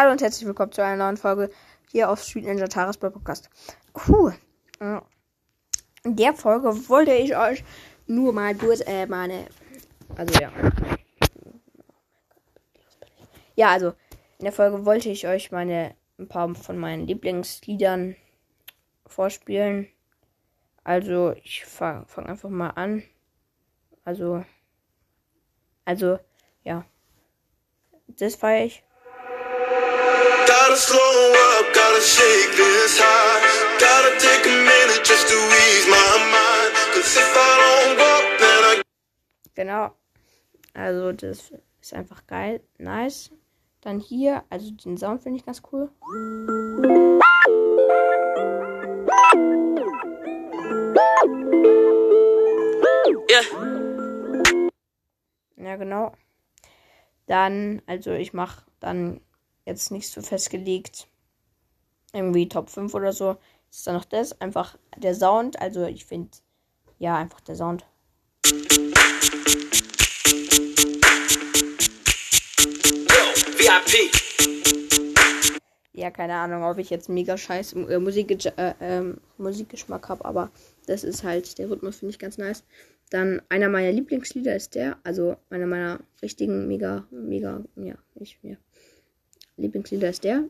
Hallo und herzlich willkommen zu einer neuen Folge hier auf Street Ninja Tagesball Podcast. Cool. In der Folge wollte ich euch nur mal kurz äh, meine. Also ja. Ja, also in der Folge wollte ich euch meine ein paar von meinen Lieblingsliedern vorspielen. Also ich fange fang einfach mal an. Also. Also, ja. Das feiere ich. Gotta slow up, gotta shake this high. Gotta take a minute just to ease my mind. Cause if I don't go, then I. Genau. Also, das ist einfach geil. Nice. Dann hier, also den Sound finde ich ganz cool. Ja. Ja, genau. Dann, also ich mache dann jetzt nicht so festgelegt. Irgendwie Top 5 oder so. Ist dann noch das. Einfach der Sound. Also ich finde, ja, einfach der Sound. Ja, keine Ahnung, ob ich jetzt mega scheiß äh, Musik, äh, äh, Musikgeschmack habe, aber das ist halt, der Rhythmus finde ich ganz nice. Dann einer meiner Lieblingslieder ist der, also einer meiner richtigen mega, mega, ja, nicht mehr. Lieblingslieder ist der.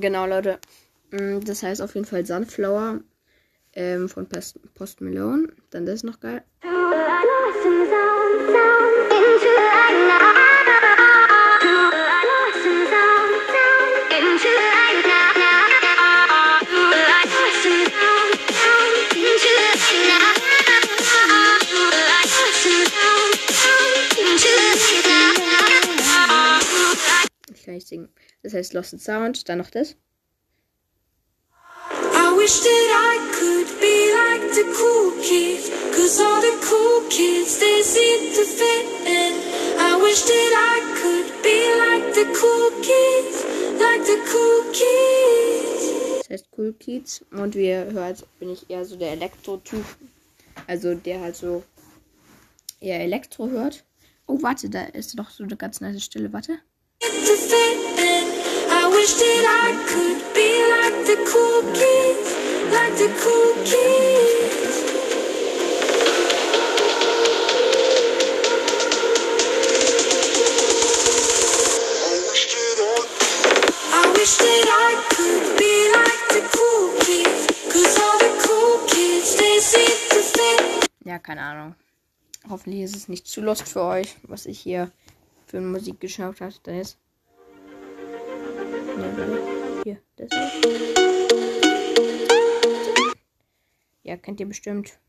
Genau, Leute. Mm, das heißt auf jeden Fall Sunflower ähm, von Post, Malone. Dann das ist noch geil. Das heißt Lost in Sound. Dann noch das. I wish that I could be like the cool kids. Cause all the cool kids, they seem to fit in. I wish that I could be like the cool kids. Like the cool kids. Das heißt Cool Kids. Und wie ihr hört, bin ich eher so der Elektro-Typ. Also der halt so eher Elektro hört. Oh, warte, da ist doch so eine ganz nice Stille. Warte. I Ja, keine Ahnung. Hoffentlich ist es nicht zu lost für euch, was ich hier für Musik geschaut habe. Da ist. Hier, das Ja, kennt ihr bestimmt.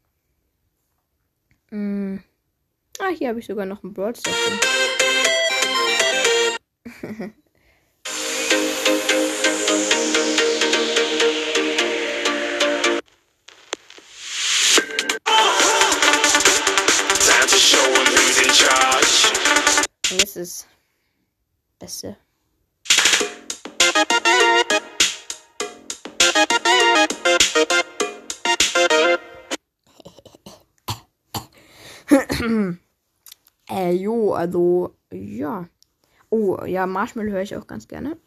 Hm. Ah, hier habe ich sogar noch ein Broadstars. Und jetzt ist Beste. Äh, jo, also, ja. Oh, ja, Marshmallow höre ich auch ganz gerne.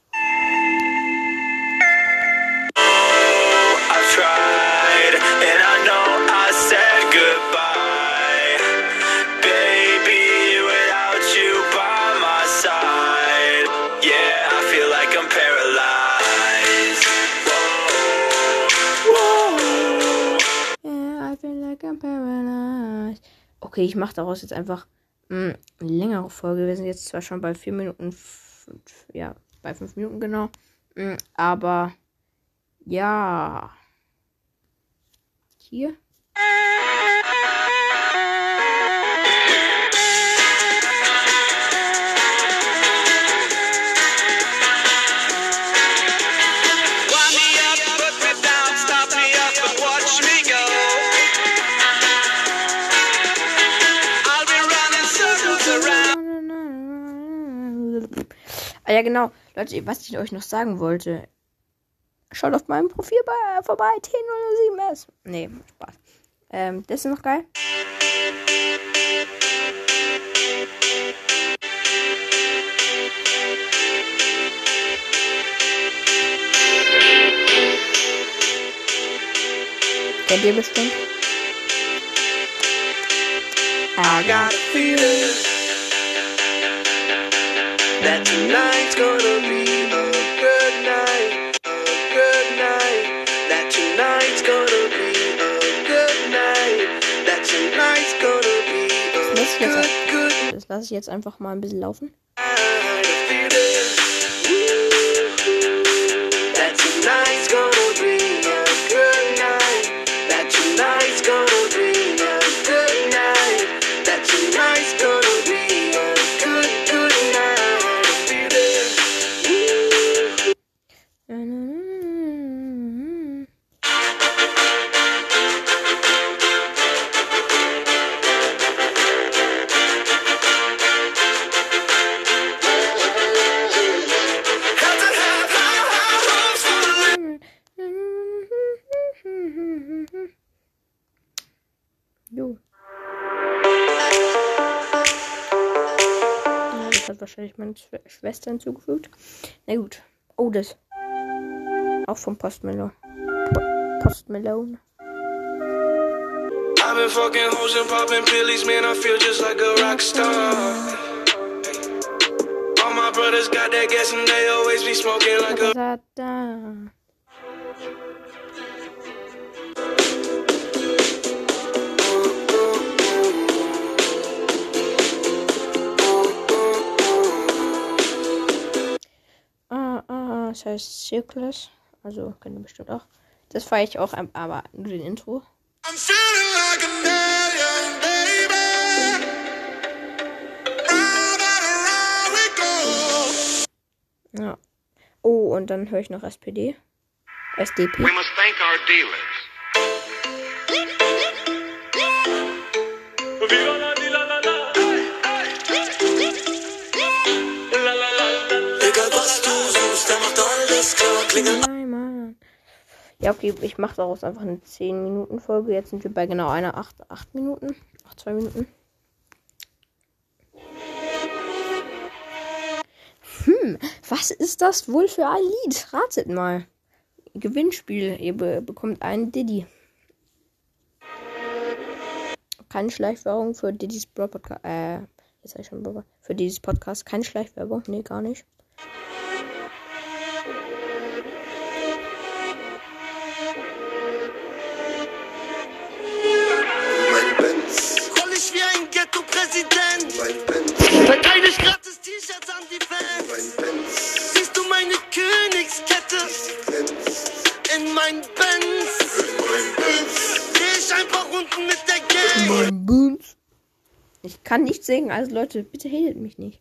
Okay, ich mache daraus jetzt einfach mh, eine längere Folge. Wir sind jetzt zwar schon bei vier Minuten, ja, bei fünf Minuten genau. Mh, aber ja. Hier. Ja, genau. Leute, was ich euch noch sagen wollte. Schaut auf meinem Profil bei, vorbei. T007S. Nee, Spaß. Ähm, das ist noch geil. Kennt ihr bestimmt? I got a feeling that tonight's gonna be a good night, a good night. That tonight's gonna be a good night. That tonight's gonna be a Das lasse ich good, jetzt, good das lasse ich jetzt einfach mal ein bisschen laufen. that tonight's gonna be das hat wahrscheinlich meine Schw Schwester hinzugefügt. Na gut. Oh, das. Auch vom Post Malone. Po Post Malone. I've been fucking hoes and popping pillies, man. I feel just like a rock star. All my brothers got that gas and they always be smoking like a. das heißt Circulus. Also, kennt ihr bestimmt auch. Das feiere ich auch, aber nur den Intro. I'm feeling like go. Ja. Oh, und dann höre ich noch SPD. SDP. We must thank our dealers. Ja, okay, ich mache daraus einfach eine 10-Minuten-Folge. Jetzt sind wir bei genau einer 8, 8 Minuten. Ach, 2 Minuten. Hm, was ist das wohl für ein Lied? Ratet mal. Gewinnspiel. Ihr be bekommt einen Diddy. Keine Schleichwerbung für Diddy's Podcast. Äh, jetzt sag ich schon. Für Diddy's Podcast. Keine Schleichwerbung. Nee, gar nicht. Mein Benz? Mein Geh ich einfach unten mit der Gang. Boons. Ich kann nicht singen, also Leute, bitte hatet mich nicht.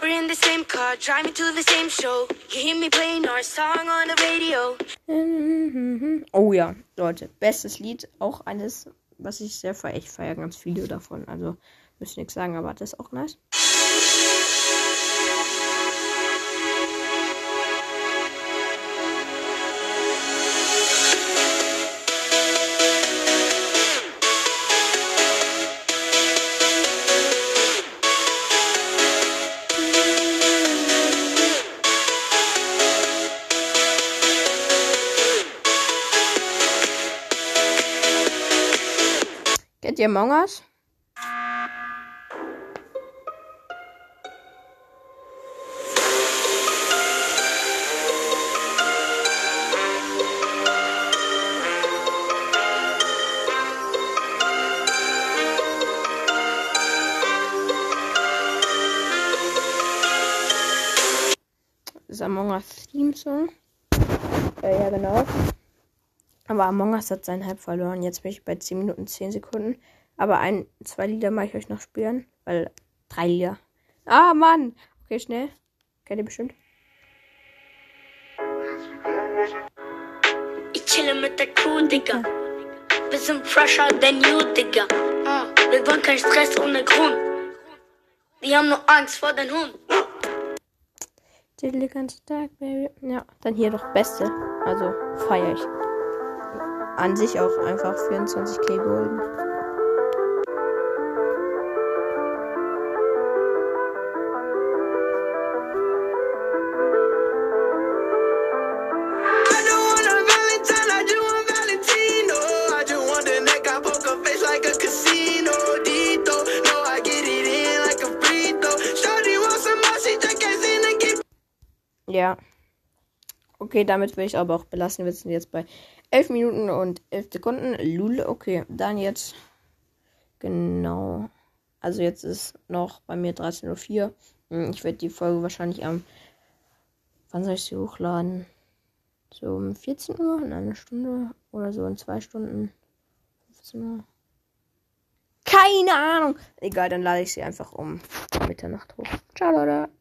We're in the same car, driving to the same show. You hear me playing our song on the radio. Oh ja, Leute, bestes Lied, auch eines, was ich sehr feiere. Ich feiere ganz viele davon, also müsst nichts sagen, aber das ist auch nice. ihr Among Us? Das Among Us Theme Song. Äh, ja, genau. Aber Among Us hat seinen Hype verloren. Jetzt bin ich bei 10 Minuten 10 Sekunden. Aber ein, zwei Lieder mache ich euch noch spielen. Weil drei Lieder. Ah, Mann! Okay, schnell. Kennt ihr bestimmt. Ich chille mit der Crew, Digga. Wir sind fresher than you, Digga. Uh, wir wollen keinen Stress ohne Grund. Die haben nur Angst vor den Hund. Den ganzen Tag, Baby. Ja, dann hier doch Beste. Also feiere ich. An sich auch einfach 24k Golden. Ja. Okay, damit will ich aber auch belassen. Wir sind jetzt bei 11 Minuten und 11 Sekunden. Lul, okay. Dann jetzt. Genau. Also jetzt ist noch bei mir 13.04 Uhr. Hm, Ich werde die Folge wahrscheinlich am. Wann soll ich sie hochladen? So um 14 Uhr, in einer Stunde oder so in zwei Stunden. 15 Uhr. Keine Ahnung. Egal, dann lade ich sie einfach um Mitternacht hoch. Ciao, Leute.